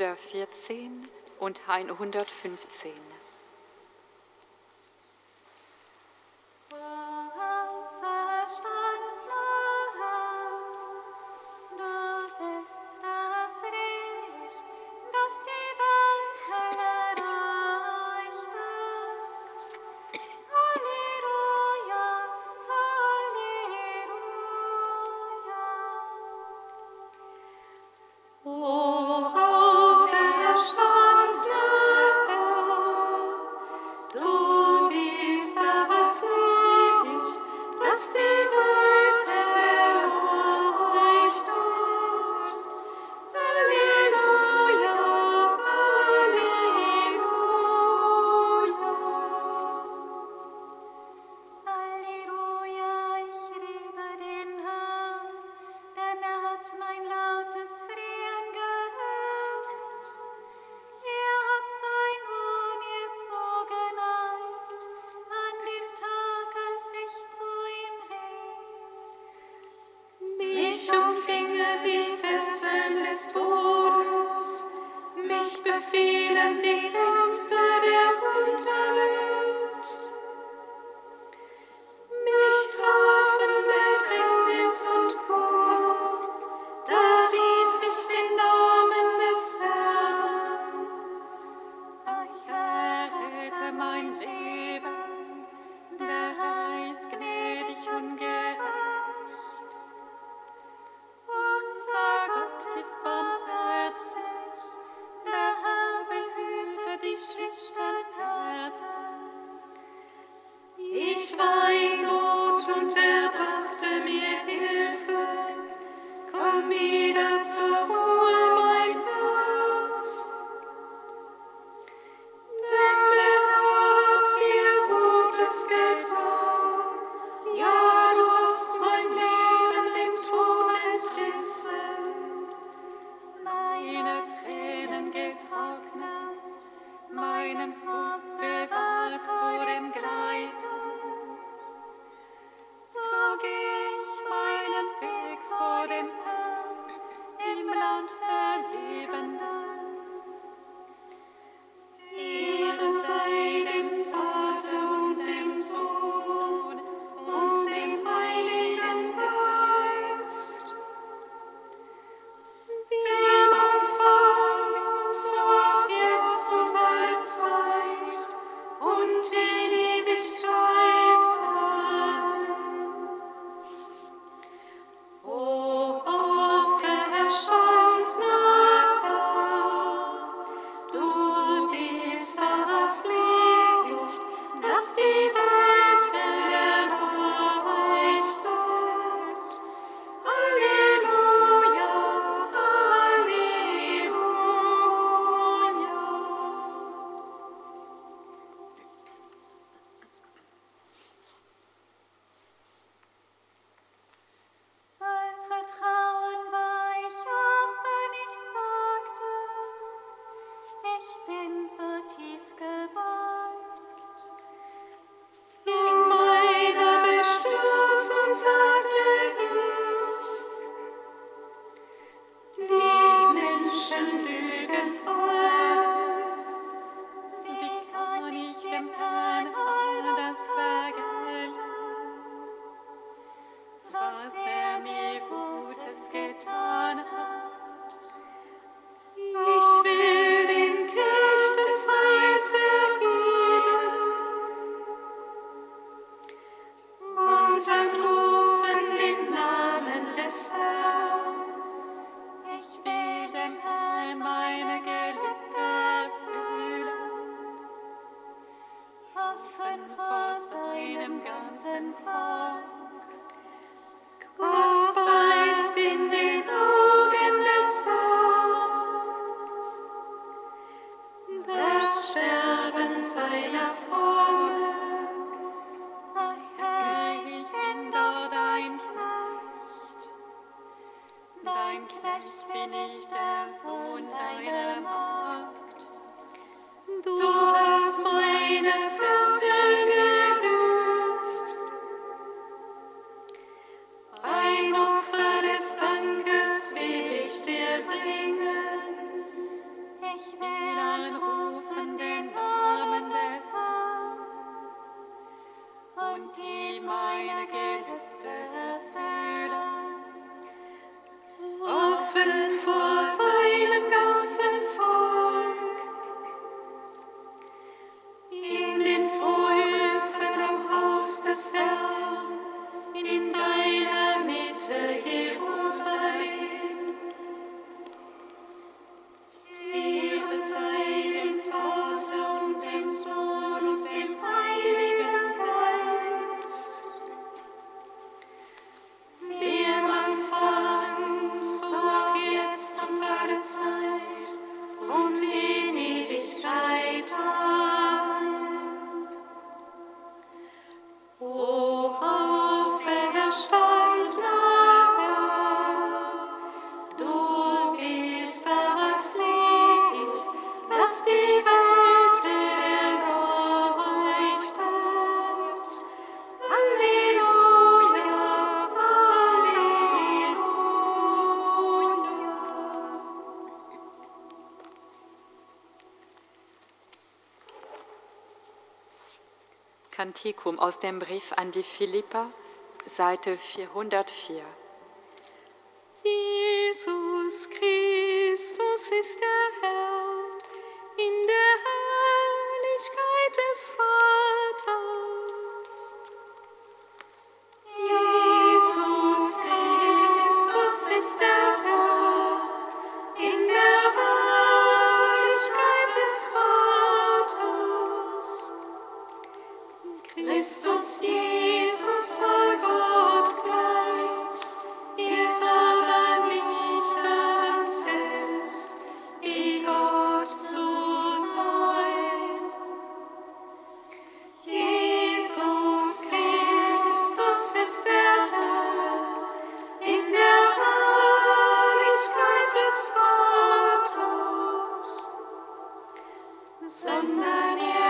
114 und 115. Kantikum aus dem Brief an die Philippa, Seite 404. Jesus Christus ist der Somnania.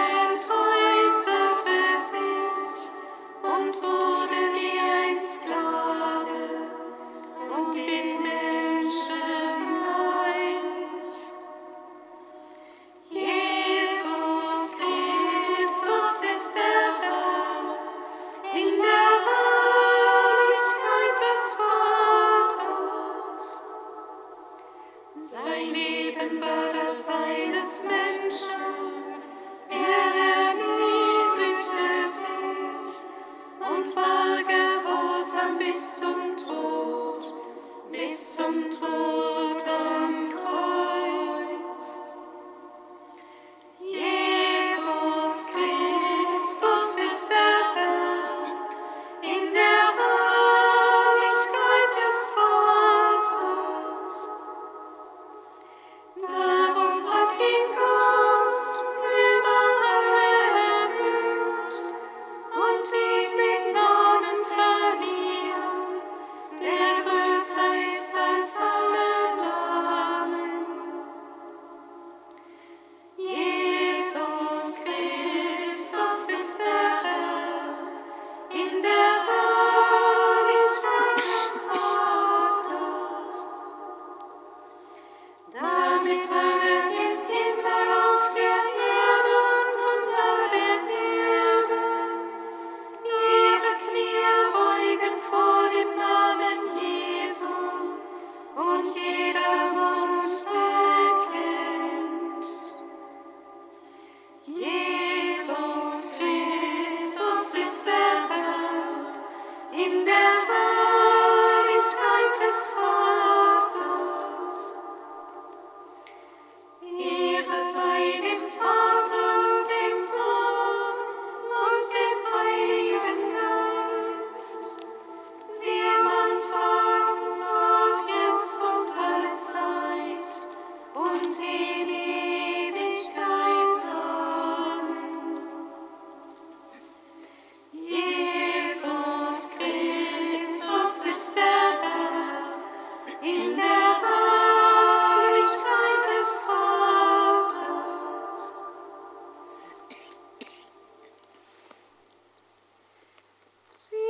see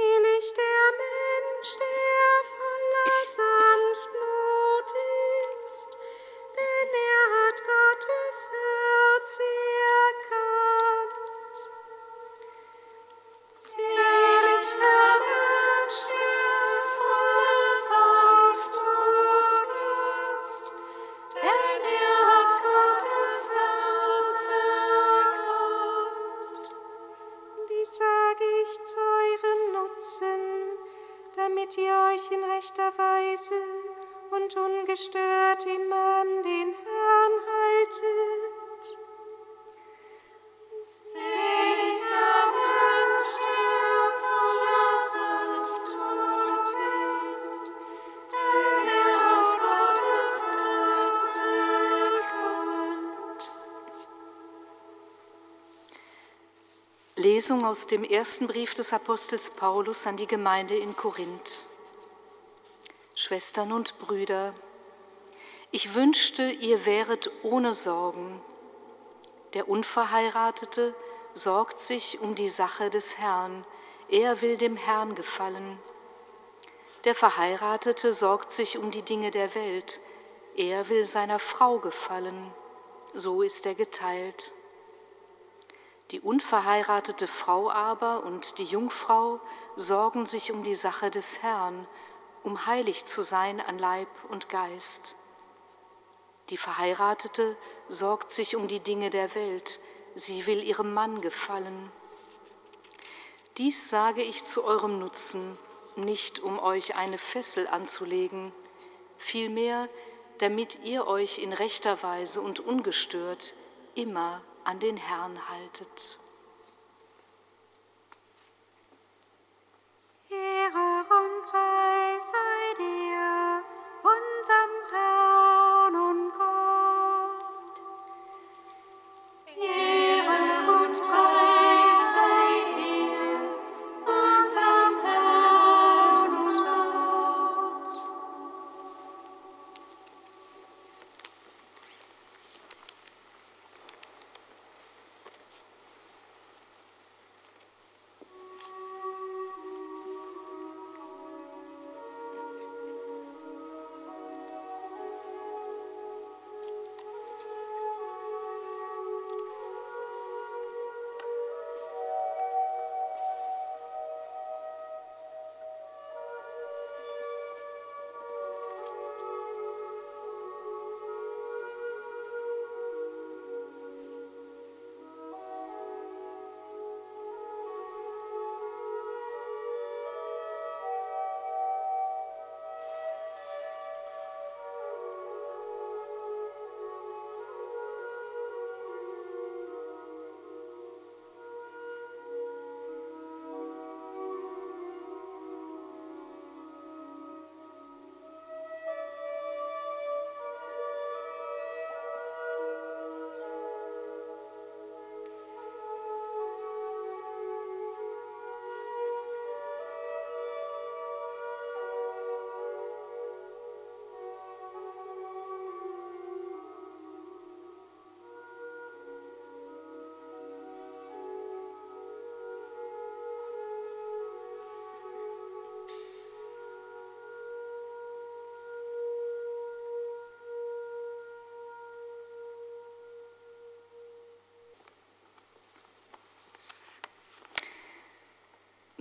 Lesung aus dem ersten Brief des Apostels Paulus an die Gemeinde in Korinth. Schwestern und Brüder, ich wünschte, ihr wäret ohne Sorgen. Der Unverheiratete sorgt sich um die Sache des Herrn, er will dem Herrn gefallen. Der Verheiratete sorgt sich um die Dinge der Welt, er will seiner Frau gefallen, so ist er geteilt. Die unverheiratete Frau aber und die Jungfrau sorgen sich um die Sache des Herrn, um heilig zu sein an Leib und Geist. Die Verheiratete sorgt sich um die Dinge der Welt, sie will ihrem Mann gefallen. Dies sage ich zu eurem Nutzen, nicht um euch eine Fessel anzulegen, vielmehr damit ihr euch in rechter Weise und ungestört immer an den Herrn haltet. Ehre und Preis sei dir,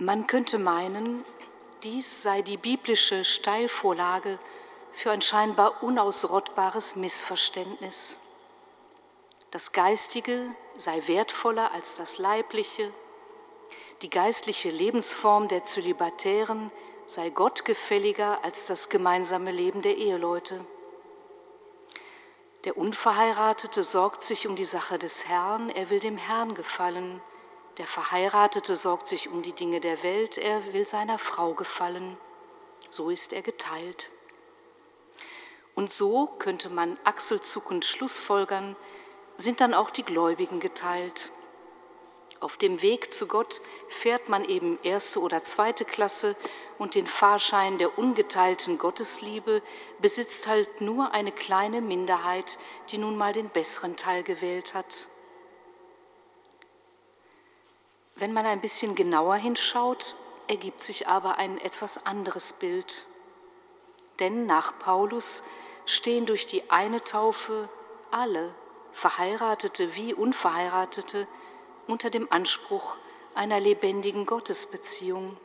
Man könnte meinen, dies sei die biblische Steilvorlage für ein scheinbar unausrottbares Missverständnis. Das Geistige sei wertvoller als das Leibliche, die geistliche Lebensform der Zölibatären sei gottgefälliger als das gemeinsame Leben der Eheleute. Der Unverheiratete sorgt sich um die Sache des Herrn, er will dem Herrn gefallen. Der Verheiratete sorgt sich um die Dinge der Welt, er will seiner Frau gefallen. So ist er geteilt. Und so könnte man achselzuckend schlussfolgern, sind dann auch die Gläubigen geteilt. Auf dem Weg zu Gott fährt man eben erste oder zweite Klasse und den Fahrschein der ungeteilten Gottesliebe besitzt halt nur eine kleine Minderheit, die nun mal den besseren Teil gewählt hat. Wenn man ein bisschen genauer hinschaut, ergibt sich aber ein etwas anderes Bild. Denn nach Paulus stehen durch die eine Taufe alle, Verheiratete wie Unverheiratete, unter dem Anspruch einer lebendigen Gottesbeziehung.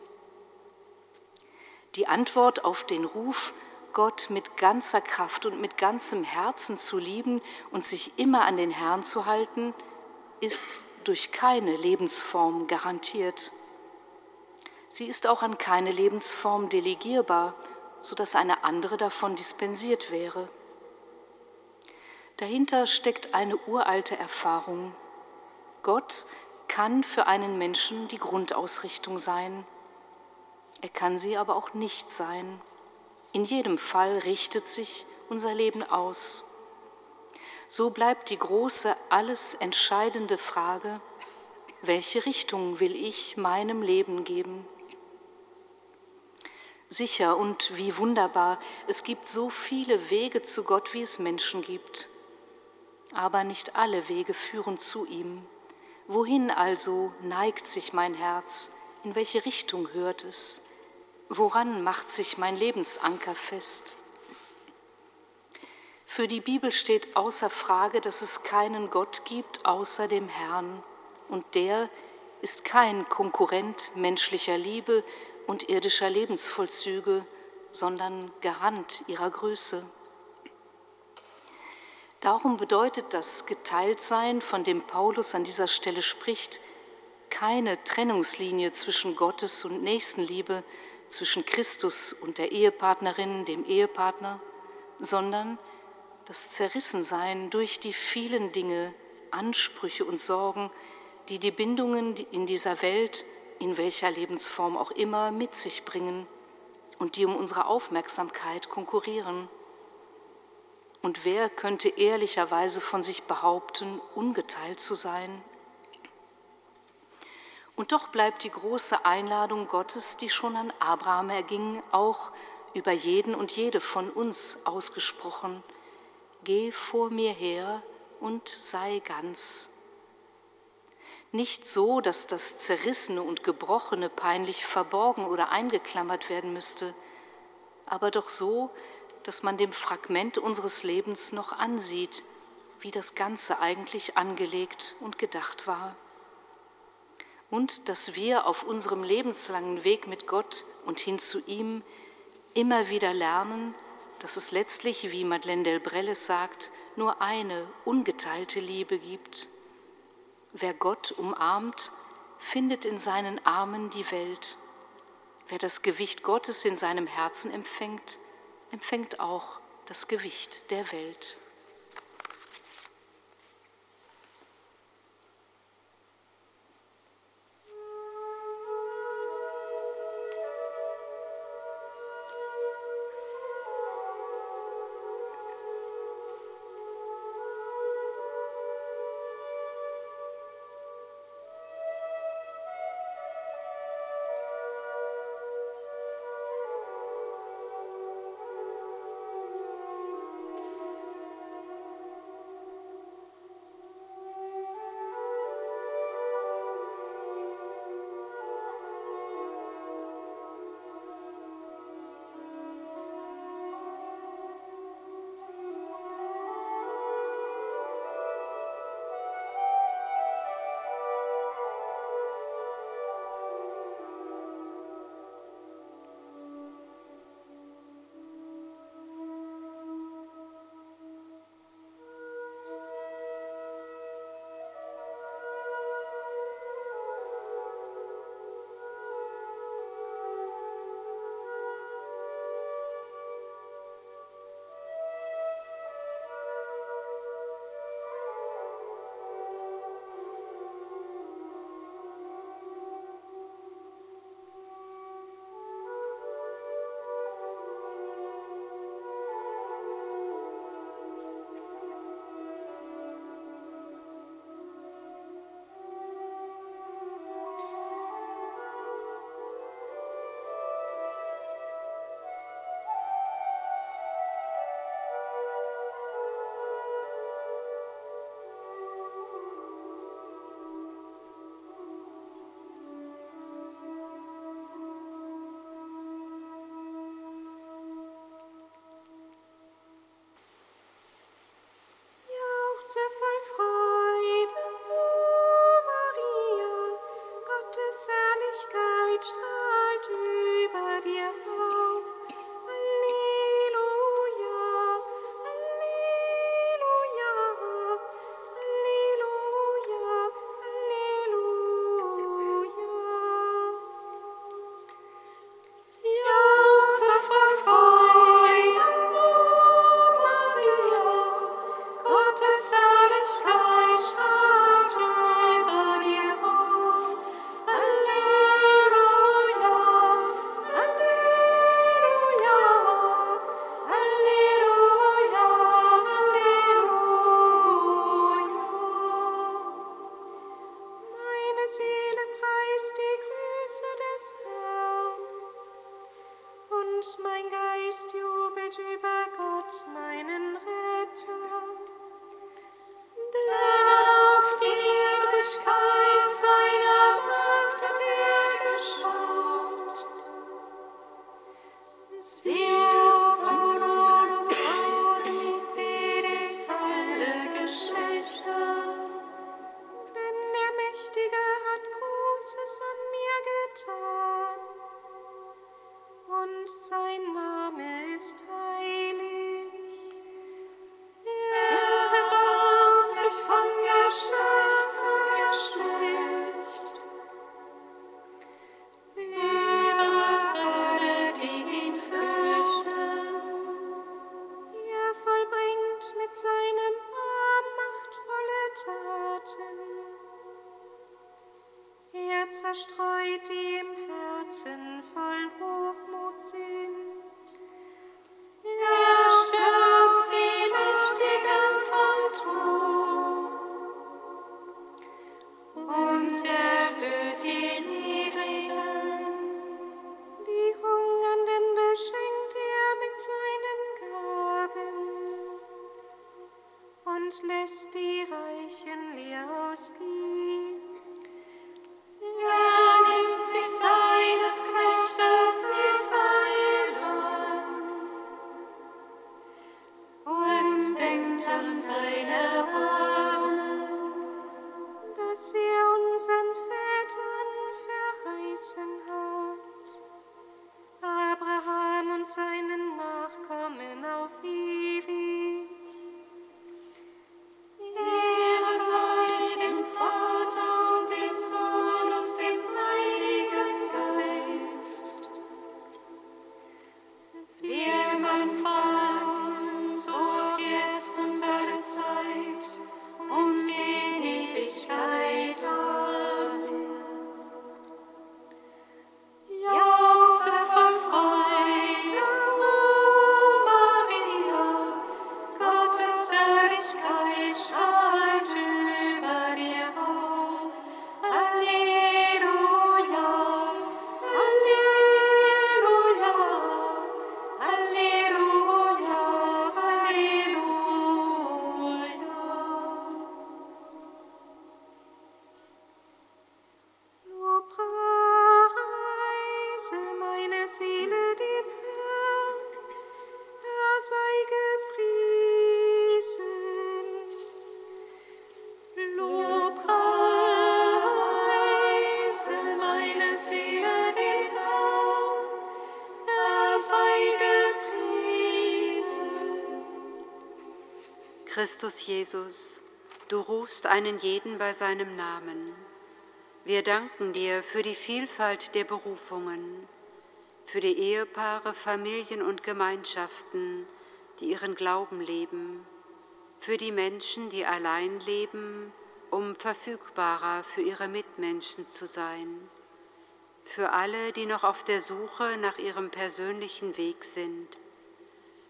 Die Antwort auf den Ruf, Gott mit ganzer Kraft und mit ganzem Herzen zu lieben und sich immer an den Herrn zu halten, ist durch keine Lebensform garantiert. Sie ist auch an keine Lebensform delegierbar, sodass eine andere davon dispensiert wäre. Dahinter steckt eine uralte Erfahrung. Gott kann für einen Menschen die Grundausrichtung sein. Er kann sie aber auch nicht sein. In jedem Fall richtet sich unser Leben aus. So bleibt die große, alles entscheidende Frage, welche Richtung will ich meinem Leben geben? Sicher und wie wunderbar, es gibt so viele Wege zu Gott, wie es Menschen gibt. Aber nicht alle Wege führen zu ihm. Wohin also neigt sich mein Herz? In welche Richtung hört es? Woran macht sich mein Lebensanker fest? Für die Bibel steht außer Frage, dass es keinen Gott gibt außer dem Herrn. Und der ist kein Konkurrent menschlicher Liebe und irdischer Lebensvollzüge, sondern Garant ihrer Größe. Darum bedeutet das Geteiltsein, von dem Paulus an dieser Stelle spricht, keine Trennungslinie zwischen Gottes und Nächstenliebe, zwischen Christus und der Ehepartnerin, dem Ehepartner, sondern das Zerrissensein durch die vielen Dinge, Ansprüche und Sorgen, die die Bindungen in dieser Welt, in welcher Lebensform auch immer, mit sich bringen und die um unsere Aufmerksamkeit konkurrieren. Und wer könnte ehrlicherweise von sich behaupten, ungeteilt zu sein? Und doch bleibt die große Einladung Gottes, die schon an Abraham erging, auch über jeden und jede von uns ausgesprochen. Geh vor mir her und sei ganz. Nicht so, dass das Zerrissene und Gebrochene peinlich verborgen oder eingeklammert werden müsste, aber doch so, dass man dem Fragment unseres Lebens noch ansieht, wie das Ganze eigentlich angelegt und gedacht war. Und dass wir auf unserem lebenslangen Weg mit Gott und hin zu ihm immer wieder lernen, dass es letztlich, wie Madeleine Delbrelle sagt, nur eine ungeteilte Liebe gibt. Wer Gott umarmt, findet in seinen Armen die Welt. Wer das Gewicht Gottes in seinem Herzen empfängt, empfängt auch das Gewicht der Welt. Joseph darkest Christus Jesus, du rufst einen jeden bei seinem Namen. Wir danken dir für die Vielfalt der Berufungen, für die Ehepaare, Familien und Gemeinschaften, die ihren Glauben leben, für die Menschen, die allein leben, um verfügbarer für ihre Mitmenschen zu sein, für alle, die noch auf der Suche nach ihrem persönlichen Weg sind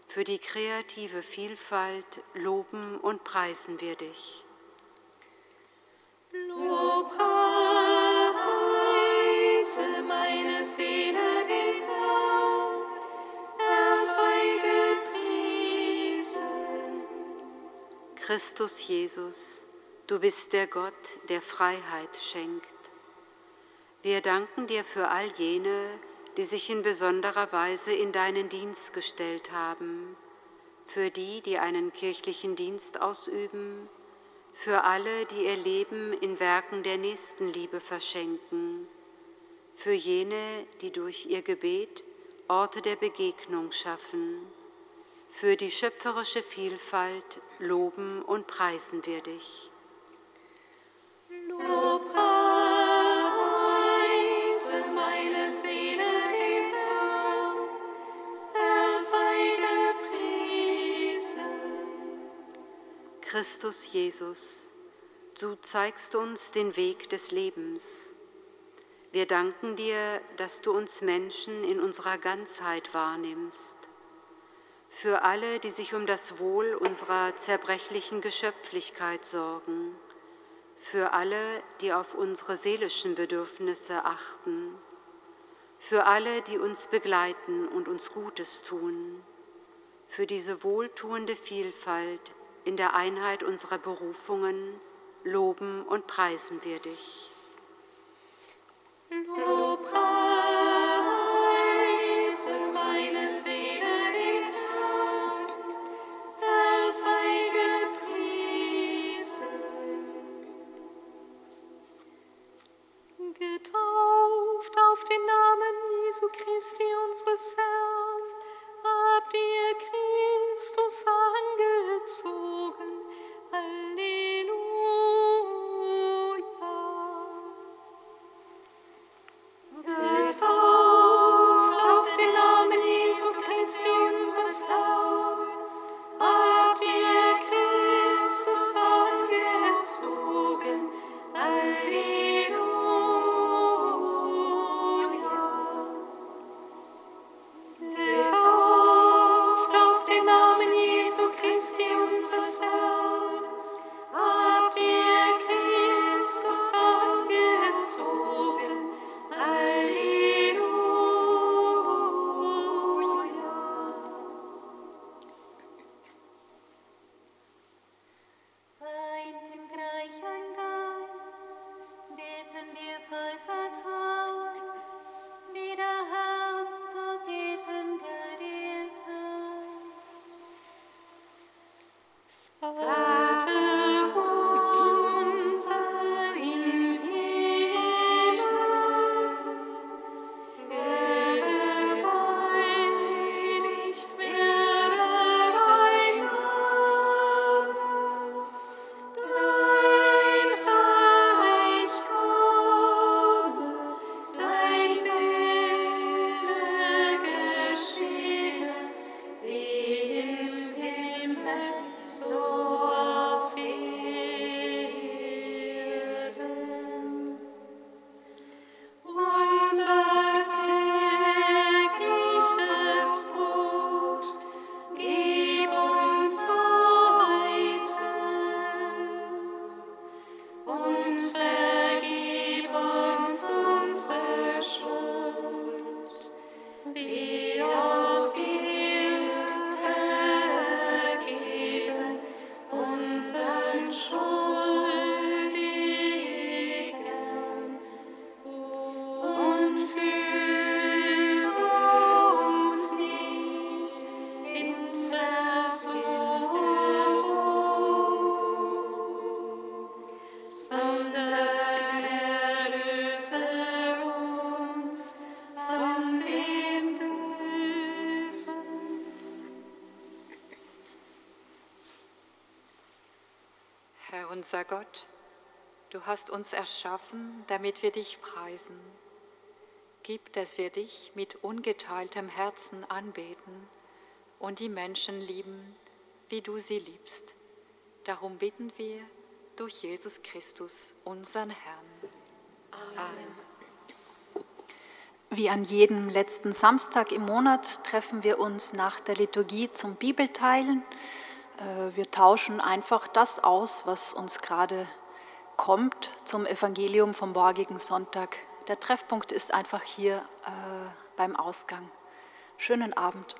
für die kreative Vielfalt loben und preisen wir dich. Lobpreise meine Seele den Herrn, er sei gepriesen. Christus Jesus, du bist der Gott, der Freiheit schenkt. Wir danken dir für all jene, die sich in besonderer Weise in deinen Dienst gestellt haben, für die, die einen kirchlichen Dienst ausüben, für alle, die ihr Leben in Werken der Nächstenliebe verschenken, für jene, die durch ihr Gebet Orte der Begegnung schaffen, für die schöpferische Vielfalt loben und preisen wir dich. Lobpreise meine Seele. Christus Jesus, du zeigst uns den Weg des Lebens. Wir danken dir, dass du uns Menschen in unserer Ganzheit wahrnimmst. Für alle, die sich um das Wohl unserer zerbrechlichen Geschöpflichkeit sorgen. Für alle, die auf unsere seelischen Bedürfnisse achten. Für alle, die uns begleiten und uns Gutes tun. Für diese wohltuende Vielfalt in der Einheit unserer Berufungen loben und preisen wir dich. Lobpreise meine Seele Getauft auf den Namen Jesu Christi unseres Herrn, unser Gott, du hast uns erschaffen, damit wir dich preisen. Gib, dass wir dich mit ungeteiltem Herzen anbeten und die Menschen lieben, wie du sie liebst. Darum bitten wir durch Jesus Christus, unseren Herrn. Amen. Wie an jedem letzten Samstag im Monat treffen wir uns nach der Liturgie zum Bibelteilen. Äh, wir tauschen einfach das aus, was uns gerade kommt zum Evangelium vom morgigen Sonntag. Der Treffpunkt ist einfach hier äh, beim Ausgang. Schönen Abend.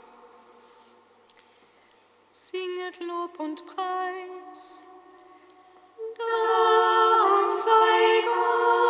Singet Lob und Preis. Dank sei Gott.